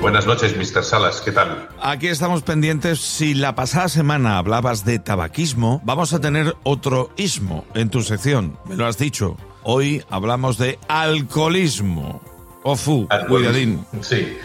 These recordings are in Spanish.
Buenas noches, Mr. Salas, ¿qué tal? Aquí estamos pendientes. Si la pasada semana hablabas de tabaquismo, vamos a tener otro ismo en tu sección. Me lo has dicho. Hoy hablamos de alcoholismo. Ofu, cuidadín. Sí,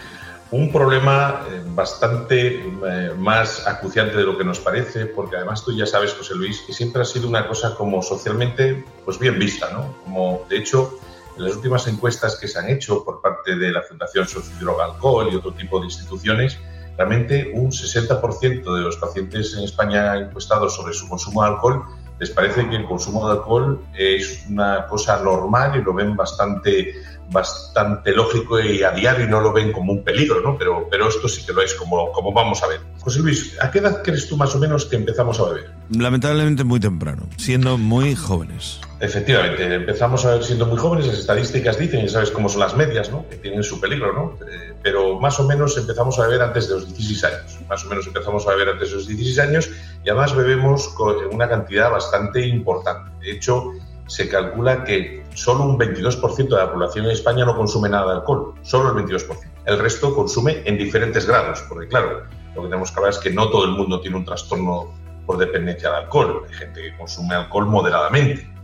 un problema eh, bastante eh, más acuciante de lo que nos parece, porque además tú ya sabes, José Luis, que siempre ha sido una cosa como socialmente pues bien vista, ¿no? Como de hecho en las últimas encuestas que se han hecho por parte de la Fundación Sociodroga Alcohol y otro tipo de instituciones, realmente un 60% de los pacientes en España encuestados sobre su consumo de alcohol les parece que el consumo de alcohol es una cosa normal y lo ven bastante, bastante lógico y a diario y no lo ven como un peligro, ¿no? Pero, pero esto sí que lo es, como, como vamos a ver. José Luis, ¿a qué edad crees tú más o menos que empezamos a beber? Lamentablemente muy temprano, siendo muy jóvenes. Efectivamente, empezamos a ver siendo muy jóvenes, las estadísticas dicen, y sabes cómo son las medias, ¿no? que tienen su peligro, ¿no? Eh, pero más o menos empezamos a beber antes de los 16 años, más o menos empezamos a beber antes de los 16 años y además bebemos con una cantidad bastante importante. De hecho, se calcula que solo un 22% de la población en España no consume nada de alcohol, solo el 22%. El resto consume en diferentes grados, porque claro, lo que tenemos que hablar es que no todo el mundo tiene un trastorno por dependencia de alcohol, hay gente que consume alcohol moderadamente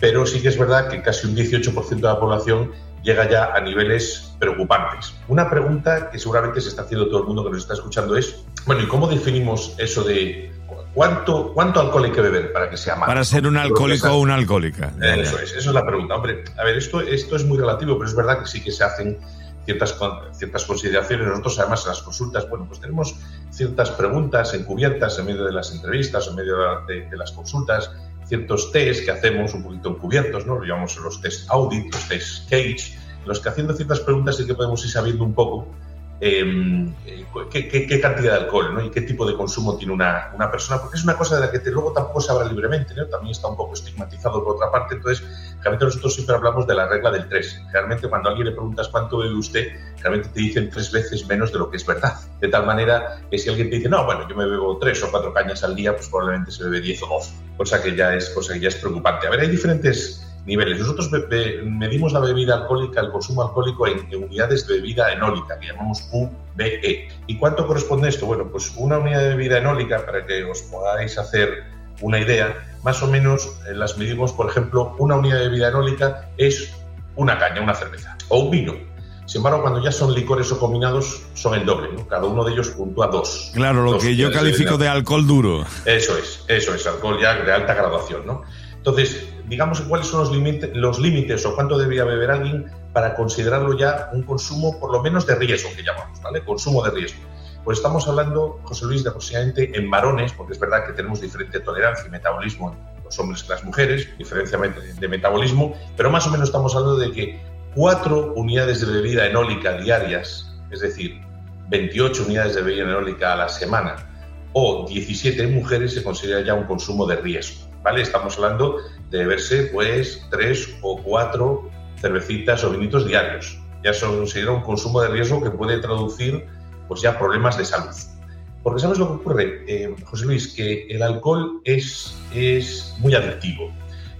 pero sí que es verdad que casi un 18% de la población llega ya a niveles preocupantes. Una pregunta que seguramente se está haciendo todo el mundo que nos está escuchando es, bueno, ¿y cómo definimos eso de cuánto, cuánto alcohol hay que beber para que sea malo? Para ser un alcohólico o una alcohólica. Eso es, eso es la pregunta. Hombre, a ver, esto, esto es muy relativo, pero es verdad que sí que se hacen ciertas, ciertas consideraciones. Nosotros, además, en las consultas, bueno, pues tenemos ciertas preguntas encubiertas en medio de las entrevistas, en medio de, de las consultas, ciertos test que hacemos un poquito encubiertos, ¿no? Lo llamamos los test audit, los test cage, los que haciendo ciertas preguntas sí que podemos ir sabiendo un poco em, eh, qué, cantidad de alcohol ¿no? y qué tipo de consumo tiene una, una, persona, porque es una cosa de la que te, luego tampoco se habla libremente, ¿no? también está un poco estigmatizado por otra parte, entonces realmente nosotros siempre hablamos de la regla del 3. Realmente cuando a alguien le preguntas cuánto bebe usted, realmente te dicen tres veces menos de lo que es verdad. De tal manera que si alguien te dice, no, bueno, yo me bebo tres o cuatro cañas al día, pues probablemente se bebe 10 o 12, cosa que ya es, cosa que ya es preocupante. A ver, hay diferentes niveles. Nosotros medimos la bebida alcohólica, el consumo alcohólico en, unidades de bebida enólica, que llamamos UBE. ¿Y cuánto corresponde esto? Bueno, pues una unidad de bebida enólica, para que os podáis hacer una idea, más o menos eh, las medimos, por ejemplo, una unidad de bebida enólica es una caña, una cerveza o un vino. Sin embargo, cuando ya son licores o combinados, son el doble, Cada uno de ellos puntúa dos. Claro, lo que yo califico de, alcohol duro. Eso es, eso es, alcohol ya de alta graduación, ¿no? Entonces, digamos cuáles son los, límites, los límites o cuánto debía beber alguien para considerarlo ya un consumo, por lo menos de riesgo, que llamamos, ¿vale? Consumo de riesgo. Pues estamos hablando, José Luis, de aproximadamente en varones, porque es verdad que tenemos diferente tolerancia y metabolismo en los hombres que las mujeres, diferencia de metabolismo, pero más o menos estamos hablando de que cuatro unidades de bebida enólica diarias, es decir, 28 unidades de bebida enólica a la semana, o 17 en mujeres, se considera ya un consumo de riesgo. ¿vale? Estamos hablando de beberse, pues, tres o cuatro cervecitas o vinitos diarios. Ya se considera un consumo de riesgo que puede traducir pues ya problemas de salud. Porque sabes lo que ocurre, eh, José Luis, que el alcohol es, es muy adictivo.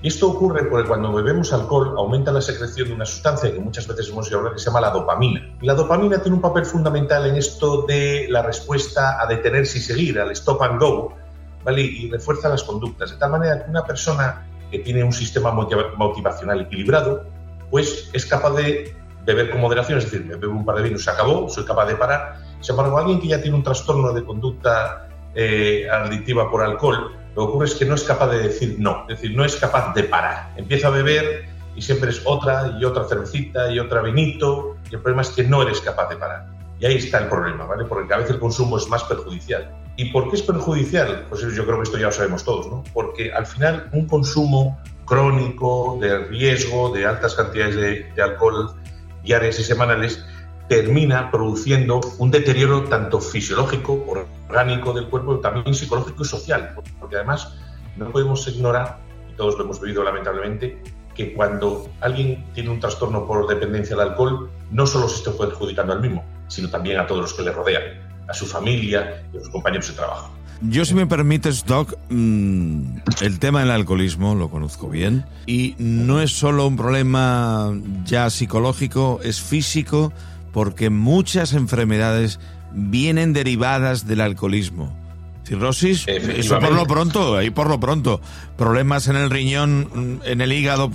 Y esto ocurre porque cuando bebemos alcohol aumenta la secreción de una sustancia que muchas veces hemos oído hablar que se llama la dopamina. La dopamina tiene un papel fundamental en esto de la respuesta a detenerse y seguir, al stop and go, ¿vale? y refuerza las conductas. De tal manera que una persona que tiene un sistema motivacional equilibrado, pues es capaz de beber con moderación, es decir, me bebo un par de vinos, se acabó, soy capaz de parar. Sin embargo, alguien que ya tiene un trastorno de conducta eh, adictiva por alcohol, lo que ocurre es que no es capaz de decir no, es decir, no es capaz de parar. Empieza a beber y siempre es otra y otra cervecita y otra vinito, y el problema es que no eres capaz de parar. Y ahí está el problema, ¿vale? Porque cada vez el consumo es más perjudicial. ¿Y por qué es perjudicial? Pues yo creo que esto ya lo sabemos todos, ¿no? Porque al final un consumo crónico, de riesgo, de altas cantidades de, de alcohol diarias y semanales, termina produciendo un deterioro tanto fisiológico, orgánico del cuerpo, también psicológico y social. Porque además no podemos ignorar, y todos lo hemos vivido lamentablemente, que cuando alguien tiene un trastorno por dependencia al alcohol, no solo se está perjudicando al mismo, sino también a todos los que le rodean, a su familia y a sus compañeros de trabajo. Yo, si me permites, Doc, mm, el tema del alcoholismo lo conozco bien y no es solo un problema ya psicológico, es físico, porque muchas enfermedades vienen derivadas del alcoholismo. Cirrosis, eso por lo pronto, ahí por lo pronto. Problemas en el riñón, en el hígado,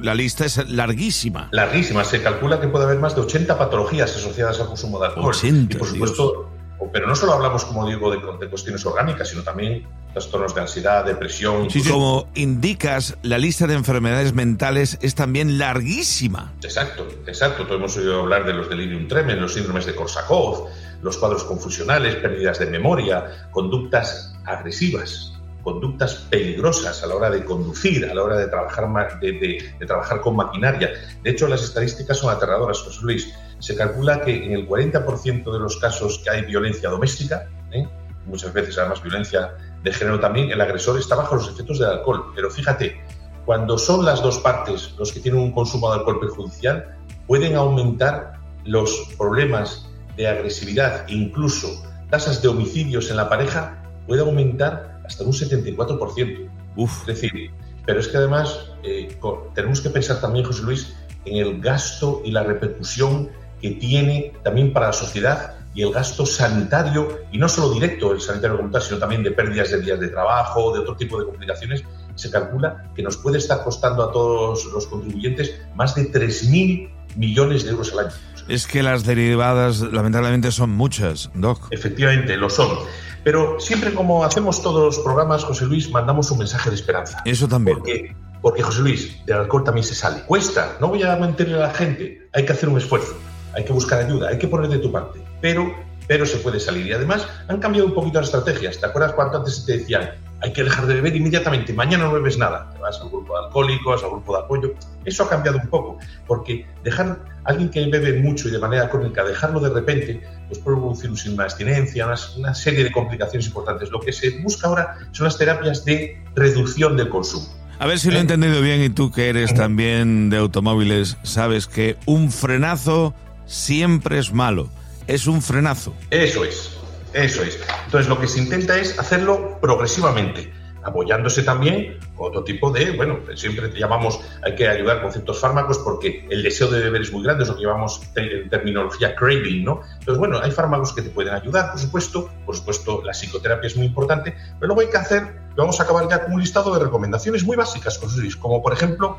la lista es larguísima. Larguísima, se calcula que puede haber más de 80 patologías asociadas al consumo de alcohol. 80, y por supuesto, pero no solo hablamos, como digo, de, cuestiones orgánicas, sino también trastornos de ansiedad, depresión. Sí, como indicas, la lista de enfermedades mentales es también larguísima. Exacto, exacto. Todos hemos oído hablar de los delirium tremens, los síndromes de Korsakoff, los cuadros confusionales, pérdidas de memoria, conductas agresivas, conductas peligrosas a la hora de conducir, a la hora de trabajar, de, trabajar con maquinaria. De hecho, las estadísticas son aterradoras, José Luis. Se calcula que en el 40% de los casos que hay violencia doméstica, ¿eh? muchas veces además violencia de género también, el agresor está bajo los efectos del alcohol. Pero fíjate, cuando son las dos partes los que tienen un consumo de alcohol perjudicial, pueden aumentar los problemas de agresividad, incluso tasas de homicidios en la pareja, puede aumentar hasta un 74%. Uf. Es decir, pero es que además eh, tenemos que pensar también, José Luis, en el gasto y la repercusión que tiene también para la sociedad y el gasto sanitario, y no solo directo el sanitario como sino también de pérdidas de días de trabajo, de otro tipo de complicaciones, se calcula que nos puede estar costando a todos los contribuyentes más de 3.000 millones de euros al año. Es que las derivadas, lamentablemente, son muchas, Doc. Efectivamente, lo son. Pero siempre como hacemos todos los programas, José Luis, mandamos un mensaje de esperanza. Eso también. Porque, porque José Luis, del alcohol también se sale. Cuesta, no voy a mentirle a la gente, hay que hacer un esfuerzo, hay que buscar ayuda, hay que poner de tu parte. Pero, pero se puede salir. Y además han cambiado un poquito las estrategias. ¿Te acuerdas cuánto antes te decían, hay que dejar de beber inmediatamente, mañana no bebes nada, te vas al grupo de alcohólicos, al grupo de apoyo. Eso ha cambiado un poco, porque dejar a alguien que bebe mucho y de manera crónica, dejarlo de repente, pues puede producir una abstinencia, una, una serie de complicaciones importantes. Lo que se busca ahora son las terapias de reducción del consumo. A ver si lo he ¿Eh? entendido bien y tú que eres también de automóviles, sabes que un frenazo siempre es malo. Es un frenazo. Eso es. Eso es. Entonces, lo que se intenta es hacerlo progresivamente, apoyándose también con otro tipo de, bueno, siempre te llamamos, hay que ayudar con ciertos fármacos porque el deseo de beber es muy grande, es lo que llamamos en terminología craving, ¿no? Entonces, bueno, hay fármacos que te pueden ayudar, por supuesto, por supuesto, la psicoterapia es muy importante, pero luego hay que hacer, vamos a acabar ya con un listado de recomendaciones muy básicas, como por ejemplo,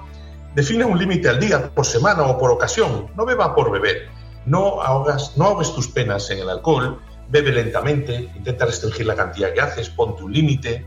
define un límite al día, por semana o por ocasión, no beba por beber, no ahogas, no ahogues tus penas en el alcohol, bebe lentamente, intenta restringir la cantidad que haces, ponte un límite,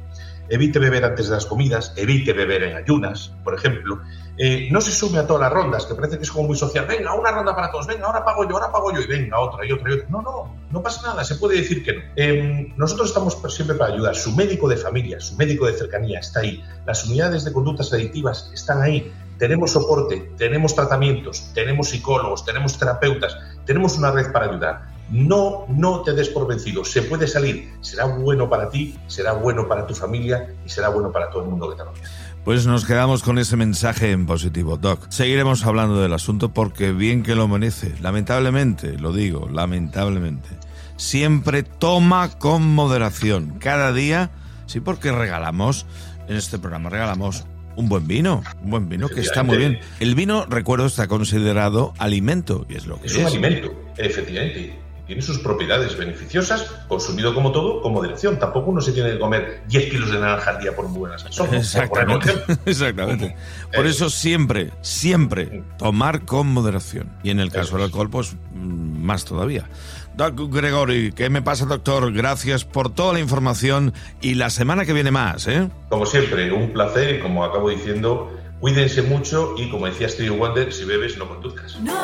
evite beber antes de las comidas, evite beber en ayunas, por ejemplo. Eh, no se sume a todas las rondas, que parece que es como muy social. Venga, una ronda para todos, venga, ahora pago yo, ahora pago yo, y venga, otra y otra y otra. No, no, no pasa nada, se puede decir que no. Em, nosotros estamos siempre para ayudar. Su médico de familia, su médico de cercanía está ahí. Las unidades de conductas adictivas están ahí. Tenemos soporte, tenemos tratamientos, tenemos psicólogos, tenemos terapeutas, tenemos una red para ayudar no, no te des por vencido, se puede salir, será bueno para ti, será bueno para tu familia y será bueno para todo el mundo que te rodea. Pues nos quedamos con ese mensaje en positivo, Doc. Seguiremos hablando del asunto porque bien que lo merece. Lamentablemente, lo digo, lamentablemente. Siempre toma con moderación. Cada día, sí, porque regalamos, en este programa regalamos un buen vino, un buen vino que está muy bien. El vino, recuerdo, está considerado alimento y es lo que es. Es un alimento, efectivamente tiene sus propiedades beneficiosas, consumido como todo, con moderación. Tampoco uno se tiene que comer 10 kilos de naranja al día por muy buenas son. Exactamente. Exactamente. Por eh, eso siempre, siempre tomar con moderación. Y en el caso del alcohol, pues mm, más todavía. Doc Gregory, ¿qué me pasa, doctor? Gracias por toda la información y la semana que viene más, ¿eh? Como siempre, un placer y como acabo diciendo, cuídense mucho y como decía Stevie Wonder, si bebes no conduzcas. No,